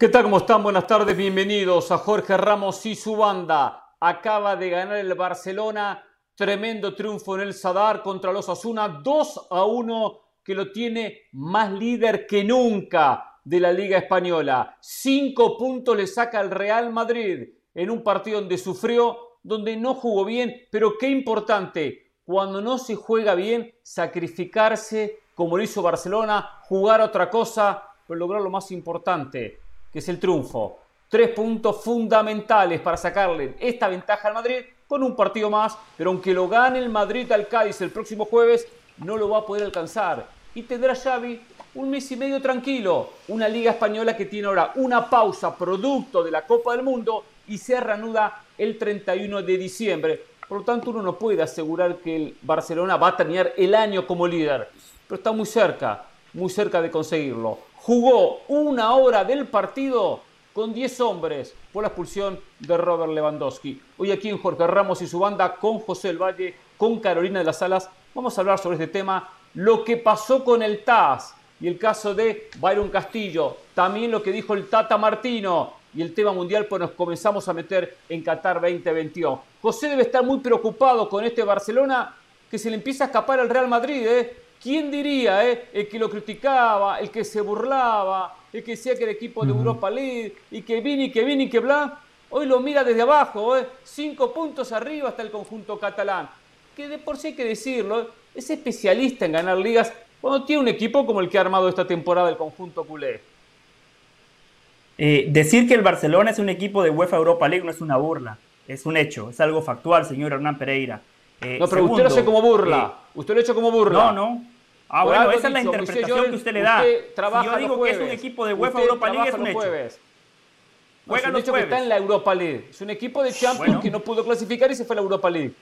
¿Qué tal? ¿Cómo están? Buenas tardes, bienvenidos a Jorge Ramos y su banda. Acaba de ganar el Barcelona, tremendo triunfo en el Sadar contra los Asuna, 2 a 1, que lo tiene más líder que nunca de la Liga Española. Cinco puntos le saca el Real Madrid en un partido donde sufrió, donde no jugó bien, pero qué importante, cuando no se juega bien, sacrificarse como lo hizo Barcelona, jugar otra cosa, pero lograr lo más importante, que es el triunfo. Tres puntos fundamentales para sacarle esta ventaja al Madrid con un partido más, pero aunque lo gane el Madrid al Cádiz el próximo jueves, no lo va a poder alcanzar. Y tendrá Xavi un mes y medio tranquilo. Una liga española que tiene ahora una pausa producto de la Copa del Mundo y se reanuda el 31 de diciembre. Por lo tanto, uno no puede asegurar que el Barcelona va a terminar el año como líder, pero está muy cerca, muy cerca de conseguirlo jugó una hora del partido con 10 hombres por la expulsión de Robert Lewandowski. Hoy aquí en Jorge Ramos y su banda con José El Valle, con Carolina de las Alas, vamos a hablar sobre este tema, lo que pasó con el TAS y el caso de Byron Castillo, también lo que dijo el Tata Martino y el tema mundial, pues nos comenzamos a meter en Qatar 2022. José debe estar muy preocupado con este Barcelona que se le empieza a escapar al Real Madrid, ¿eh? ¿Quién diría, eh? El que lo criticaba, el que se burlaba, el que decía que era equipo de Europa League y que vini, y que vini, y que bla. Hoy lo mira desde abajo, ¿eh? Cinco puntos arriba hasta el conjunto catalán. Que de por sí hay que decirlo, ¿eh? es especialista en ganar ligas cuando tiene un equipo como el que ha armado esta temporada el conjunto culé. Eh, decir que el Barcelona es un equipo de UEFA Europa League no es una burla, es un hecho, es algo factual, señor Hernán Pereira. Eh, no, pero usted lo hace como burla. Eh, usted lo ha hecho como burla. No, no. Ah, bueno, esa es la interpretación que usted le da. yo digo que es un equipo de UEFA Europa League, es un hecho. Jueves. Juega es un hecho que está en la Europa League. Es un equipo de Champions que no pudo clasificar y se fue a la Europa League.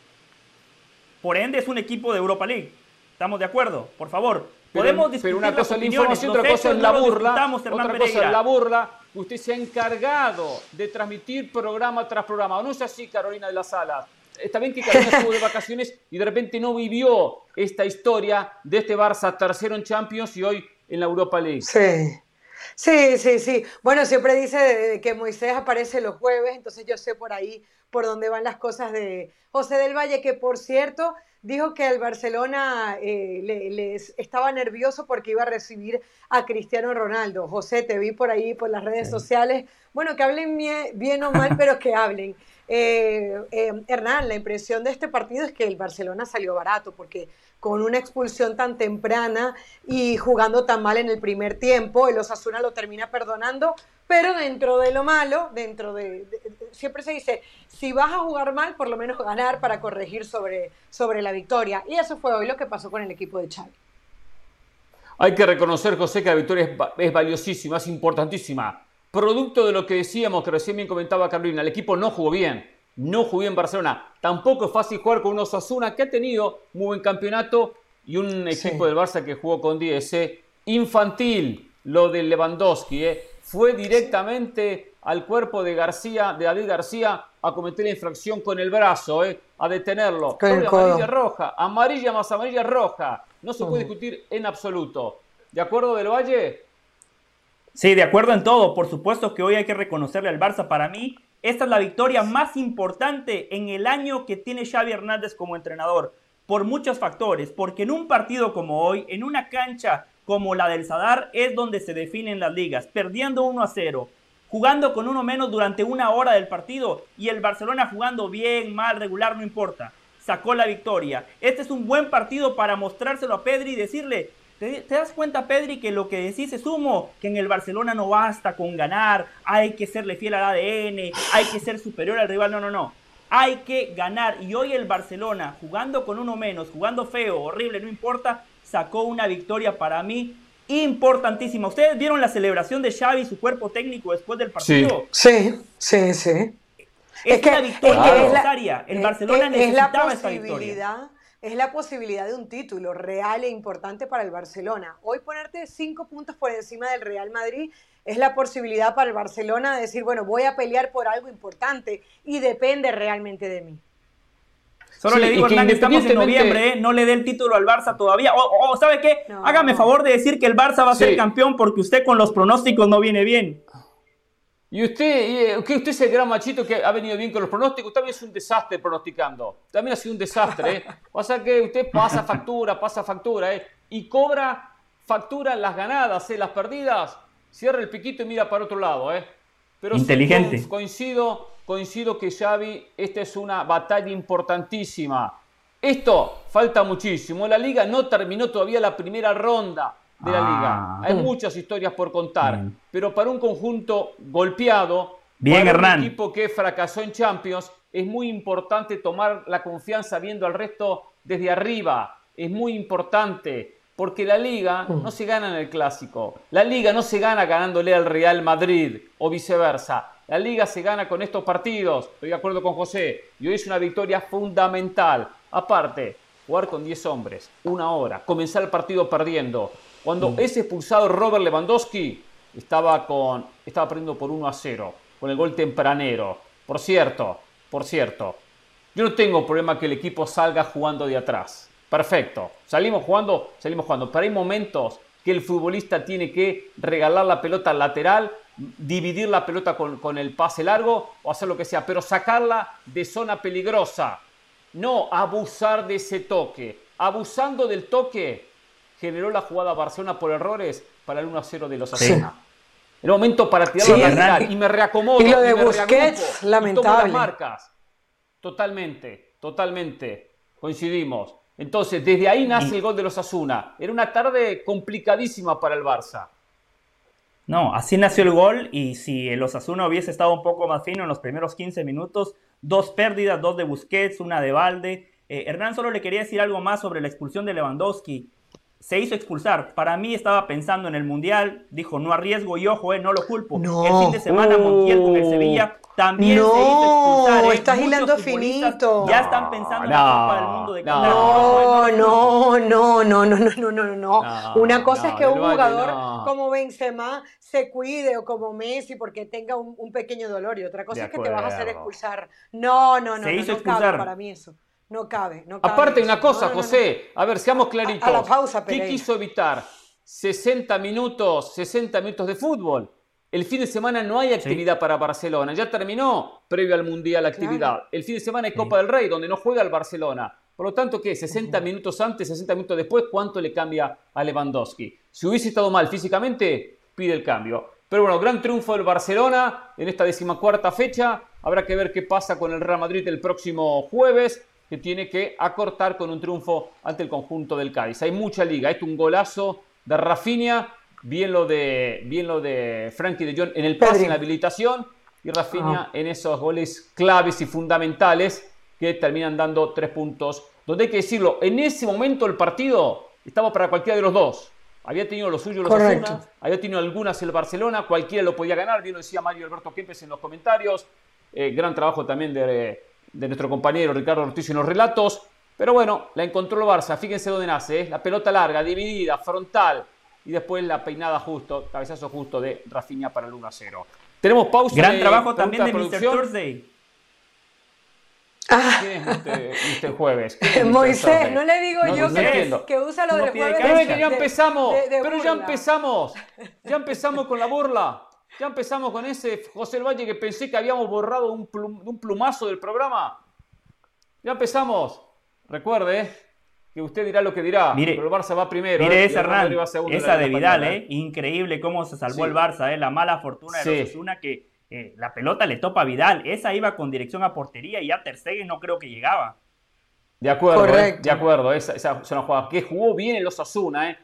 Por ende, es un equipo de Europa League. ¿Estamos de acuerdo? Por favor. Podemos discutir pero una cosa es la información, otra cosa es la burla. Otra cosa es la burla. Usted se ha encargado de transmitir programa tras programa. no es así, Carolina de las Salas está bien que Carolina estuvo de vacaciones y de repente no vivió esta historia de este Barça tercero en Champions y hoy en la Europa League. Sí. Sí, sí, sí. Bueno, siempre dice que Moisés aparece los jueves, entonces yo sé por ahí por dónde van las cosas de José del Valle, que por cierto dijo que el Barcelona eh, les estaba nervioso porque iba a recibir a Cristiano Ronaldo. José, te vi por ahí, por las redes sociales. Bueno, que hablen bien o mal, pero que hablen. Eh, eh, Hernán, la impresión de este partido es que el Barcelona salió barato, porque con una expulsión tan temprana y jugando tan mal en el primer tiempo, el Osasuna lo termina perdonando, pero dentro de lo malo, dentro de, siempre se dice, si vas a jugar mal, por lo menos ganar para corregir sobre, sobre la victoria. Y eso fue hoy lo que pasó con el equipo de Xavi. Hay que reconocer, José, que la victoria es, es valiosísima, es importantísima producto de lo que decíamos, que recién bien comentaba Carolina, el equipo no jugó bien, no jugó bien en Barcelona. Tampoco es fácil jugar con un Osasuna que ha tenido muy buen campeonato y un equipo del Barça que jugó con 10. ¿eh? Infantil lo de Lewandowski, ¿eh? fue directamente al cuerpo de García, de David García, a cometer la infracción con el brazo, ¿eh? a detenerlo. amarilla roja, amarilla más amarilla roja. No se puede discutir en absoluto. ¿De acuerdo del Valle? Sí, de acuerdo en todo. Por supuesto que hoy hay que reconocerle al Barça. Para mí, esta es la victoria más importante en el año que tiene Xavi Hernández como entrenador. Por muchos factores. Porque en un partido como hoy, en una cancha como la del Sadar, es donde se definen las ligas. Perdiendo 1 a 0. Jugando con uno menos durante una hora del partido. Y el Barcelona jugando bien, mal, regular, no importa. Sacó la victoria. Este es un buen partido para mostrárselo a Pedri y decirle, ¿Te, das cuenta, Pedri, que lo que decís es humo? Que en el Barcelona no basta con ganar, hay que serle fiel al ADN, hay que ser superior al rival. No, no, no. Hay que ganar. Y hoy el Barcelona, jugando con uno menos, jugando feo, horrible, no importa, sacó una victoria para mí importantísima. ¿Ustedes vieron la celebración de Xavi y su cuerpo técnico después del partido? Sí, sí, sí. Es, una victoria necesaria. El Barcelona necesitaba esta victoria es la posibilidad de un título real e importante para el Barcelona. Hoy ponerte cinco puntos por encima del Real Madrid es la posibilidad para el Barcelona de decir, bueno, voy a pelear por algo importante y depende realmente de mí. Solo le digo, Hernán, estamos en noviembre, ¿eh? no le dé el título al Barça todavía. O, ¿sabe qué? Hágame favor de decir que el Barça va a ser campeón porque usted con los pronósticos no viene bien. Y usted, eh, que usted es el gran machito que ha venido bien con los pronósticos, también es un desastre pronosticando. También ha sido un desastre, ¿eh? Pasa que usted pasa factura, pasa factura, ¿eh? Y cobra factura las ganadas, ¿eh? Las perdidas, cierra el piquito y mira para otro lado, ¿eh? Pero Inteligente. coincido, coincido que Xavi, esta es una batalla importantísima. Esto falta muchísimo. La liga no terminó todavía la primera ronda de la liga. Ah. Hay muchas historias por contar, pero para un conjunto golpeado, Bien, para un equipo que fracasó en Champions, es muy importante tomar la confianza viendo al resto desde arriba. Es muy importante porque la liga mm. no se gana en el clásico. La liga no se gana ganándole al Real Madrid o viceversa. La liga se gana con estos partidos. Estoy de acuerdo con José. Y hoy es una victoria fundamental. Aparte, jugar con 10 hombres, una hora, comenzar el partido perdiendo, cuando mm. ese expulsado Robert Lewandowski estaba, con, estaba perdiendo por 1 a 0, con el gol tempranero. Por cierto, por cierto, yo no tengo problema que el equipo salga jugando de atrás. Perfecto. Salimos jugando, salimos jugando. Pero hay momentos que el futbolista tiene que regalar la pelota al lateral, dividir la pelota con, con, el pase largo o hacer lo que sea, pero sacarla de zona peligrosa. No abusar de ese toque. Abusando del toque, generó la jugada Barcelona por errores para el 1-0 de los Asuna. El momento para tirarlo y me reacomodo. Y lo de Busquets, lamentable. marcas. Totalmente, totalmente. Coincidimos. Entonces, desde ahí nace el gol de los Asuna. Era una tarde complicadísima para el Barça. No, así nació el gol y si el Osasuna hubiese estado un poco más fino en los primeros 15 minutos, dos pérdidas, dos de Busquets, una de Valde. Eh, Hernán solo le quería decir algo más sobre la expulsión de Lewandowski se hizo expulsar. Para mí estaba pensando en el Mundial, dijo no arriesgo y ojo, eh, no lo culpo. El fin de semana. Montiel con el oh. Sevilla también se hizo expulsar. No, eh. estás hilando finito. Ya están pensando no, en la Copa del Mundo de Qatar. No, no, no, no, no, no, no, no, no. Una cosa es que un jugador como Benzema se cuide o como Messi porque tenga un, pequeño dolor y otra cosa es que te vas a hacer expulsar. No, no, no, se hizo expulsar. para mí eso. No cabe, no cabe. Aparte, una cosa, José, a ver, seamos claritos. A, la pausa, ¿Qué quiso evitar? 60 minutos, 60 minutos de fútbol. El fin de semana no hay actividad para Barcelona. Ya terminó previo al Mundial la actividad. El fin de semana hay Copa del Rey, donde no juega el Barcelona. Por lo tanto, ¿qué? 60 minutos antes, 60 minutos después, ¿cuánto le cambia a Lewandowski? Si hubiese estado mal físicamente, pide el cambio. Pero bueno, gran triunfo del Barcelona en esta decimacuarta fecha. Habrá que ver qué pasa con el Real Madrid el próximo jueves que tiene que acortar con un triunfo ante el conjunto del Cádiz. Hay mucha liga. Esto es un golazo de Rafinha, bien lo de, bien lo de Frankie de Jong en el pase, en la habilitación, y Rafinha en esos goles claves y fundamentales que terminan dando tres puntos. Donde hay que decirlo, en ese momento el partido estaba para cualquiera de los dos. Había tenido lo suyo los Asuna, había tenido algunas el Barcelona, cualquiera lo podía ganar, bien lo decía Mario Alberto Kempes en los comentarios. Eh, gran trabajo también de de nuestro compañero Ricardo Ortiz en los relatos. Pero bueno, la encontró el Barça. Fíjense dónde nace. ¿eh? La pelota larga, dividida, frontal. Y después la peinada justo, cabezazo justo de Rafinha para el 1 0. Tenemos pausa. Gran trabajo también de, Mr. Thursday. Ah. ¿Quién es Mr. Jueves? Moisés, no le digo yo que, usa lo de jueves. Pero ya empezamos, pero ya empezamos, ya empezamos con la burla. Ya empezamos con ese José El Valle que pensé que habíamos borrado un, un plumazo del programa. Ya empezamos. Recuerde, eh, que usted dirá lo que dirá, mire, pero el Barça va primero. Mire eh, esa, Hernán, esa de Vidal, eh. increíble cómo se salvó el Barça, eh. la mala fortuna de los Osasuna que eh, la pelota le topa a Vidal, esa iba con dirección a portería y ya Ter no creo que llegaba. De acuerdo, de acuerdo, esa, esa es una jugada que jugó bien el Osasuna, eh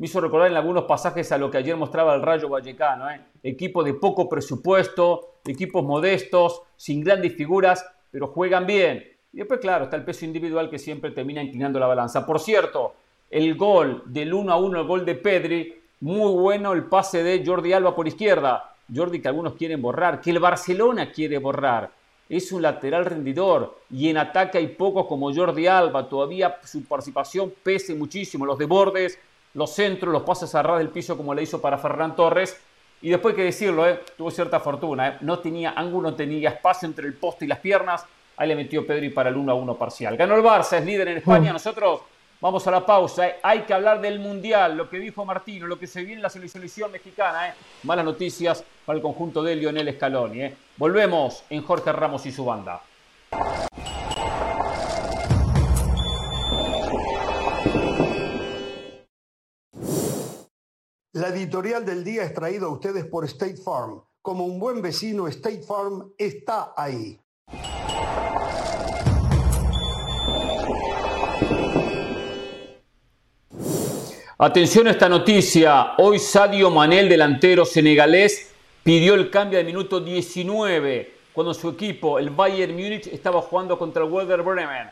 me hizo recordar en algunos pasajes a lo que ayer mostraba el Rayo Vallecano. ¿eh? Equipo de poco presupuesto, equipos modestos, sin grandes figuras, pero juegan bien. Y después, claro, está el peso individual que siempre termina inclinando la balanza. Por cierto, el gol del 1 a 1, el gol de Pedri, muy bueno el pase de Jordi Alba por izquierda. Jordi que algunos quieren borrar, que el Barcelona quiere borrar. Es un lateral rendidor y en ataque hay pocos como Jordi Alba. Todavía su participación pese muchísimo. Los de Bordes, los centros, los pases a ras del piso como le hizo para Ferran Torres. Y después hay que decirlo, eh, tuvo cierta fortuna. Eh. No tenía ángulo, no tenía espacio entre el poste y las piernas. Ahí le metió Pedri para el 1 a 1 parcial. Ganó el Barça, es líder en España. Mm. Nosotros Vamos a la pausa. ¿eh? Hay que hablar del Mundial, lo que dijo Martino, lo que se viene en la selección mexicana. Malas noticias para el conjunto de Lionel Scaloni. Volvemos en Jorge Ramos y su banda. La editorial del día es traída a ustedes por State Farm. Como un buen vecino, State Farm está ahí. Atención a esta noticia. Hoy Sadio Manel, delantero senegalés, pidió el cambio de minuto 19 cuando su equipo, el Bayern Múnich, estaba jugando contra el Werder Bremen.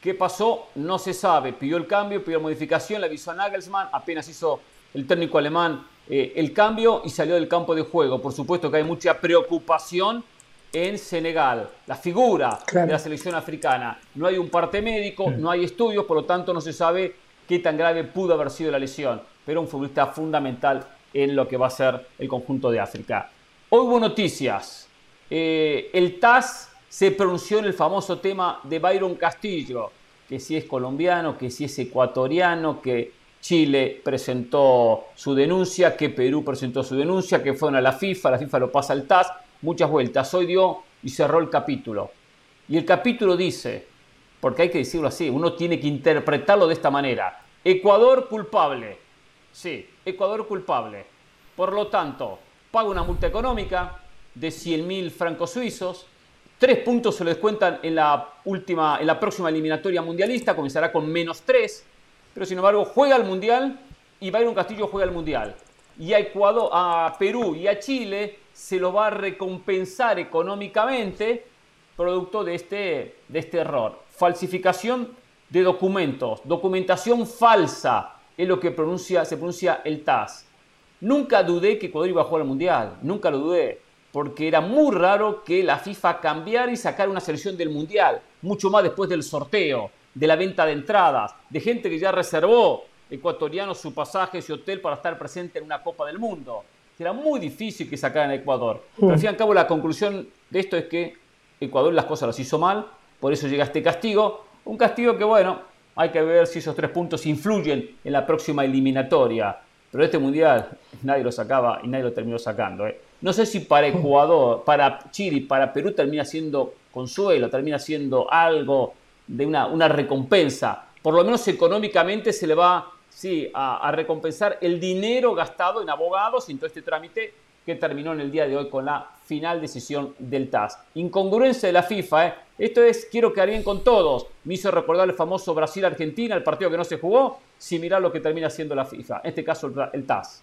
¿Qué pasó? No se sabe. Pidió el cambio, pidió modificación, le avisó a Nagelsmann, apenas hizo el técnico alemán eh, el cambio y salió del campo de juego. Por supuesto que hay mucha preocupación en Senegal, la figura de la selección africana. No hay un parte médico, mm. no hay estudios, por lo tanto no se sabe qué tan grave pudo haber sido la lesión, pero un futbolista fundamental en lo que va a ser el conjunto de África. Hoy hubo noticias. Eh, el TAS se pronunció en el famoso tema de Byron Castillo, que si es colombiano, que si es ecuatoriano, que Chile presentó su denuncia, que Perú presentó su denuncia, que fueron a la FIFA, la FIFA lo pasa al TAS, muchas vueltas. Hoy dio y cerró el capítulo. Y el capítulo dice, porque hay que decirlo así, uno tiene que interpretarlo de esta manera. Ecuador culpable. Sí, Ecuador culpable. Por lo tanto, paga una multa económica de 100.000 francos suizos. Tres puntos se lo descuentan en la, última, en la próxima eliminatoria mundialista, comenzará con menos tres. Pero sin embargo, juega al mundial y Byron Castillo juega al mundial. Y a Ecuador, a Perú y a Chile se lo va a recompensar económicamente producto de este, de este error. Falsificación de documentos, documentación falsa, es lo que pronuncia, se pronuncia el TAS. Nunca dudé que Ecuador iba a jugar al Mundial, nunca lo dudé, porque era muy raro que la FIFA cambiara y sacara una selección del Mundial, mucho más después del sorteo, de la venta de entradas, de gente que ya reservó ecuatorianos su pasaje, su hotel para estar presente en una Copa del Mundo. Era muy difícil que sacaran a Ecuador. Pero al fin y al cabo la conclusión de esto es que Ecuador las cosas las hizo mal, por eso llega este castigo. Un castigo que, bueno, hay que ver si esos tres puntos influyen en la próxima eliminatoria. Pero este mundial nadie lo sacaba y nadie lo terminó sacando. ¿eh? No sé si para Ecuador, para Chile, para Perú termina siendo consuelo, termina siendo algo de una, una recompensa. Por lo menos económicamente se le va sí, a, a recompensar el dinero gastado en abogados y en todo este trámite que terminó en el día de hoy con la final decisión del TAS. Incongruencia de la FIFA, ¿eh? Esto es, quiero quedar bien con todos. Me hizo recordar el famoso Brasil-Argentina, el partido que no se jugó, similar a lo que termina siendo la FIFA, en este caso el, TAS.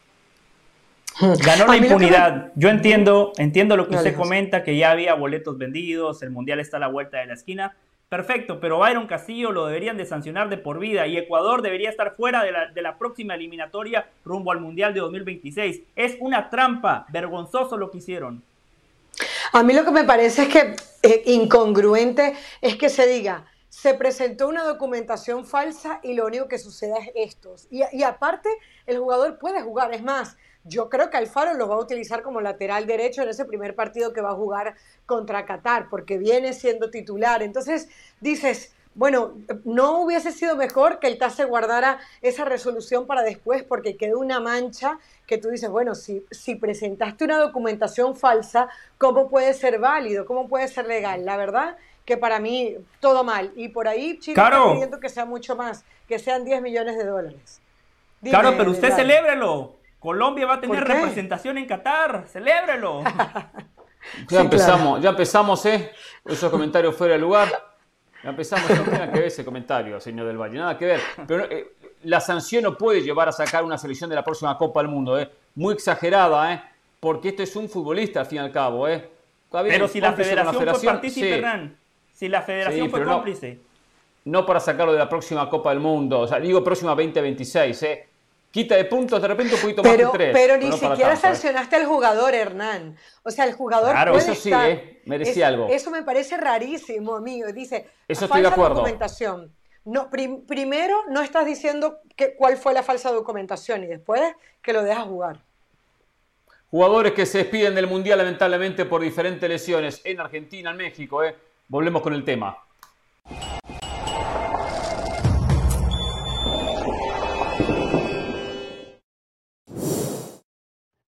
Ganó la impunidad. Yo entiendo, entiendo lo que usted comenta, que ya había boletos vendidos, el Mundial está a la vuelta de la esquina, Perfecto, pero Byron Castillo lo deberían de sancionar de por vida y Ecuador debería estar fuera de la, de la, próxima eliminatoria rumbo al Mundial de 2026. Es una trampa, vergonzoso lo que hicieron. A mí lo que me parece es que eh, incongruente es que se diga, se presentó una documentación falsa y lo único que suceda es esto. Y, y aparte, el jugador puede jugar, es más, yo creo que Alfaro lo va a utilizar como lateral derecho en ese primer partido que va a jugar contra Qatar, porque viene siendo titular. Entonces dices, bueno, no hubiese sido mejor que el TAS se guardara esa resolución para después, porque quedó una mancha que tú dices, bueno, si, si presentaste una documentación falsa, ¿cómo puede ser válido? ¿Cómo puede ser legal? La verdad que para mí todo mal. Y por ahí Chile está pidiendo que sea mucho más, que sean 10 millones de dólares. claro, pero usted celébrelo. Colombia va a tener representación en Qatar, celébrelo. ya empezamos, ya empezamos, ¿eh? Esos comentarios fuera de lugar. Ya empezamos, no tiene que ver ese comentario, señor del Valle, nada que ver. Pero eh, la sanción no puede llevar a sacar una selección de la próxima Copa del Mundo, ¿eh? Muy exagerada, ¿eh? Porque esto es un futbolista, al fin y al cabo, ¿eh? Pero si la federación, fue partícipe, Hernán, si la federación fue cómplice. No, no para sacarlo de la próxima Copa del Mundo, o sea, digo próxima 2026, ¿eh? Quita de puntos de repente un poquito más de tres. Pero ni siquiera ¿eh? sancionaste al jugador, Hernán. O sea, el jugador. Claro, eso sí, ¿eh? merecía algo. Eso me parece rarísimo, amigo. Dice, eso estoy de acuerdo. documentación. No, primero, no estás diciendo que, cuál fue la falsa documentación y después que lo dejas jugar. Jugadores que se despiden del Mundial lamentablemente por diferentes lesiones en Argentina, en México. ¿eh? Volvemos con el tema.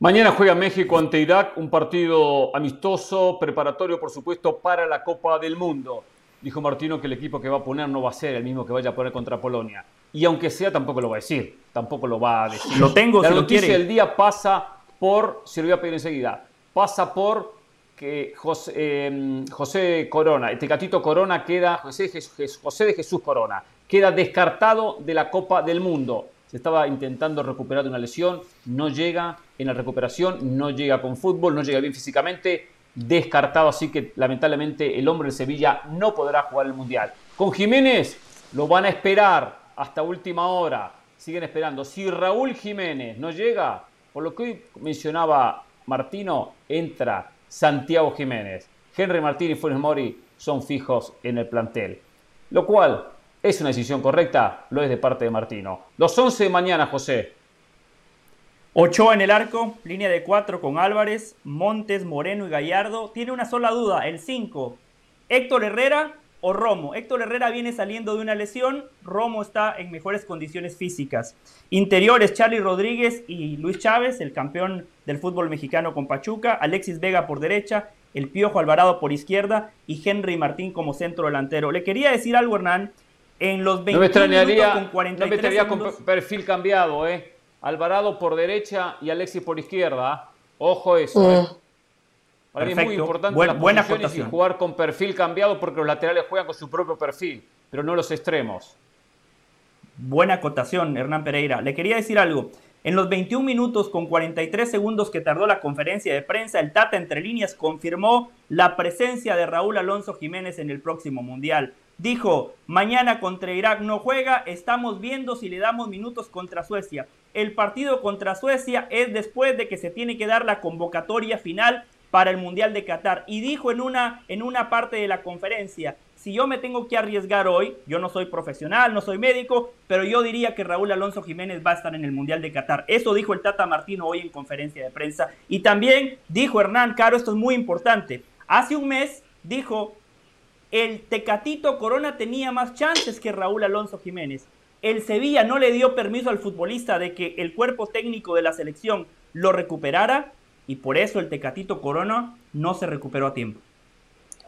Mañana juega México ante Irak, un partido amistoso, preparatorio por supuesto para la Copa del Mundo. Dijo Martino que el equipo que va a poner no va a ser el mismo que vaya a poner contra Polonia. Y aunque sea, tampoco lo va a decir. Tampoco lo va a decir. Lo tengo, La si lo noticia quiere. del día pasa por, se lo voy a pedir enseguida, pasa por que José, eh, José Corona, este gatito Corona queda, José, José de Jesús Corona, queda descartado de la Copa del Mundo. Se estaba intentando recuperar de una lesión, no llega en la recuperación, no llega con fútbol, no llega bien físicamente, descartado, así que lamentablemente el hombre de Sevilla no podrá jugar el Mundial. Con Jiménez lo van a esperar hasta última hora, siguen esperando. Si Raúl Jiménez no llega, por lo que hoy mencionaba Martino, entra Santiago Jiménez. Henry Martín y Funes Mori son fijos en el plantel. Lo cual es una decisión correcta, lo es de parte de Martino. Los 11 de mañana, José. Ochoa en el arco, línea de cuatro con Álvarez, Montes, Moreno y Gallardo. Tiene una sola duda, el 5. Héctor Herrera o Romo. Héctor Herrera viene saliendo de una lesión, Romo está en mejores condiciones físicas. Interiores, Charlie Rodríguez y Luis Chávez, el campeón del fútbol mexicano con Pachuca, Alexis Vega por derecha, el Piojo Alvarado por izquierda y Henry Martín como centro delantero. Le quería decir algo, Hernán, en los 20 No me extrañaría, minutos con no 43 me extrañaría con segundos- per- perfil cambiado, ¿eh? Alvarado por derecha y Alexis por izquierda. ¿ah? Ojo eso, ¿eh? Para mí es muy Perfecto. importante Buen- las buena y jugar con perfil cambiado porque los laterales juegan con su propio perfil, pero no los extremos. Buena acotación, Hernán Pereira. Le quería decir algo. En los 21 minutos con 43 segundos que tardó la conferencia de prensa, el Tata entre líneas confirmó la presencia de Raúl Alonso Jiménez en el próximo Mundial. Dijo, mañana contra Irak no juega, estamos viendo si le damos minutos contra Suecia. El partido contra Suecia es después de que se tiene que dar la convocatoria final para el Mundial de Qatar. Y dijo en una, en una parte de la conferencia, si yo me tengo que arriesgar hoy, yo no soy profesional, no soy médico, pero yo diría que Raúl Alonso Jiménez va a estar en el Mundial de Qatar. Eso dijo el Tata Martino hoy en conferencia de prensa. Y también dijo Hernán Caro, esto es muy importante, hace un mes dijo, el Tecatito Corona tenía más chances que Raúl Alonso Jiménez. El Sevilla no le dio permiso al futbolista de que el cuerpo técnico de la selección lo recuperara y por eso el Tecatito Corona no se recuperó a tiempo.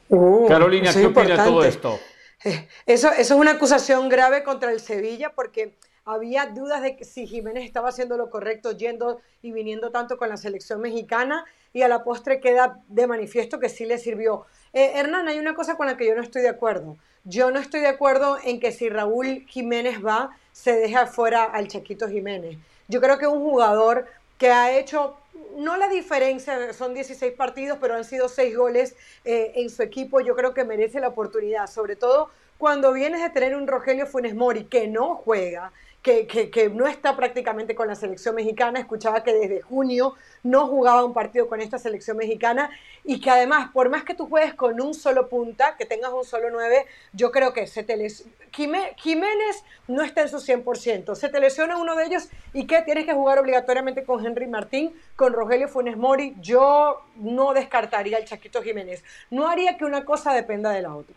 Uh, Carolina, ¿qué es opina de todo esto? Eh, Eso, eso es una acusación grave contra el Sevilla porque había dudas de que si Jiménez estaba haciendo lo correcto yendo y viniendo tanto con la selección mexicana y a la postre queda de manifiesto que sí le sirvió. Eh, Hernán, hay una cosa con la que yo no estoy de acuerdo. Yo no estoy de acuerdo en que si Raúl Jiménez va, se deje afuera al Chaquito Jiménez. Yo creo que un jugador que ha hecho no la diferencia, son 16 partidos, pero han sido 6 goles eh, en su equipo. Yo creo que merece la oportunidad, sobre todo cuando vienes de tener un Rogelio Funes Mori que no juega, que, que, no está prácticamente con la selección mexicana. Escuchaba que desde junio no jugaba un partido con esta selección mexicana y que además, por más que tú juegues con un solo punta, que tengas un solo 9, yo creo que se te les... Jiménez no está en su 100%. Se te lesiona uno de ellos y que tienes que jugar obligatoriamente con Henry Martín, con Rogelio Funes Mori. Yo no descartaría al Chaquito Jiménez. No haría que una cosa dependa de la otra.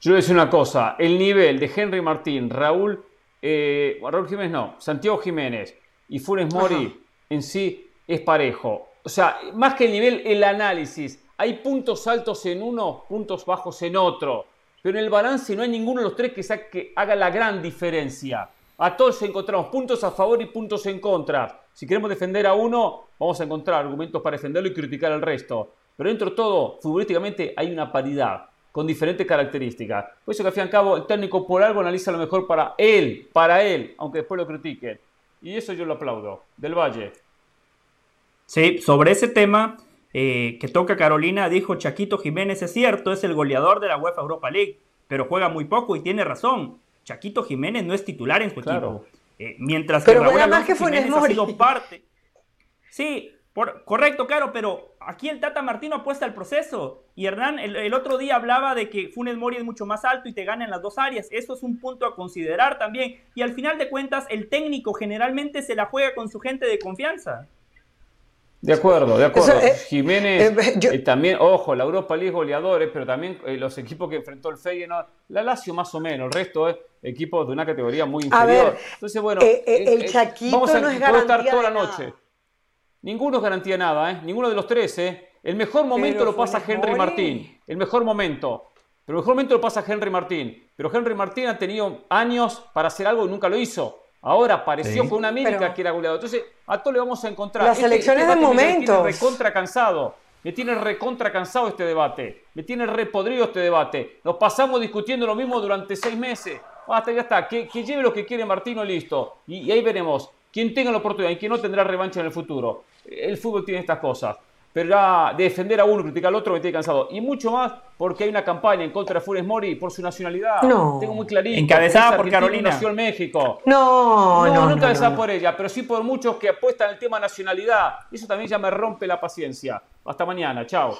Yo le voy a decir una cosa, el nivel de Henry Martín, Raúl, eh, Raúl Jiménez no, Santiago Jiménez y Funes Mori Ajá. en sí es parejo. O sea, más que el nivel, el análisis. Hay puntos altos en uno, puntos bajos en otro. Pero en el balance no hay ninguno de los tres que, sea, que haga la gran diferencia. A todos encontramos puntos a favor y puntos en contra. Si queremos defender a uno, vamos a encontrar argumentos para defenderlo y criticar al resto. Pero dentro de todo, futbolísticamente hay una paridad con diferentes características. Por eso que al fin y al cabo el técnico por algo analiza lo mejor para él, para él, aunque después lo critiquen. Y eso yo lo aplaudo. Del Valle. Sí, sobre ese tema eh, que toca Carolina, dijo Chaquito Jiménez, es cierto, es el goleador de la UEFA Europa League, pero juega muy poco y tiene razón. Chaquito Jiménez no es titular en su claro. equipo. Eh, mientras que Raúl más que Jiménez ha sido parte. Sí, correcto, claro, pero aquí el Tata Martino apuesta al proceso. Y Hernán el, otro día hablaba de que Funes Mori es mucho más alto y te gana en las dos áreas. Eso es un punto a considerar también. Y al final de cuentas, el técnico generalmente se la juega con su gente de confianza. De acuerdo, de acuerdo. Eh, Jiménez, eh, eh, también, ojo, la Europa League goleadores, pero también los equipos que enfrentó el Feyenoord, la Lazio más o menos, el resto es equipos de una categoría muy inferior. Entonces, bueno, el Chaquito vamos a, no es estar toda la noche. Ninguno es garantía nada, ¿eh? Ninguno de los tres, ¿eh? El mejor momento lo pasa Henry Martín. El mejor momento. Pero el mejor momento lo pasa Henry Martín. Pero Henry Martín ha tenido años para hacer algo y nunca lo hizo. Ahora apareció con una mímica que era goleado. Entonces, a todos le vamos a encontrar. Las este, elecciones este de momento. Me tiene recontra cansado. Me tiene recontra cansado este debate. Me tiene repodrido este debate. Nos pasamos discutiendo lo mismo durante seis meses. Hasta ya está. Que, lleve lo que quiere Martino, listo. y ahí veremos. Quien tenga la oportunidad y quien no tendrá revancha en el futuro. El fútbol tiene estas cosas. Pero ya defender a uno, criticar al otro me tiene cansado. Y mucho más porque hay una campaña en contra de Funes Mori por su nacionalidad. No. Tengo muy clarito. Encabezada por Carolina. Nació en México. No, no. No, no encabezada por ella, pero sí por muchos que apuestan el tema nacionalidad. Eso también ya me rompe la paciencia. Hasta mañana. Chao.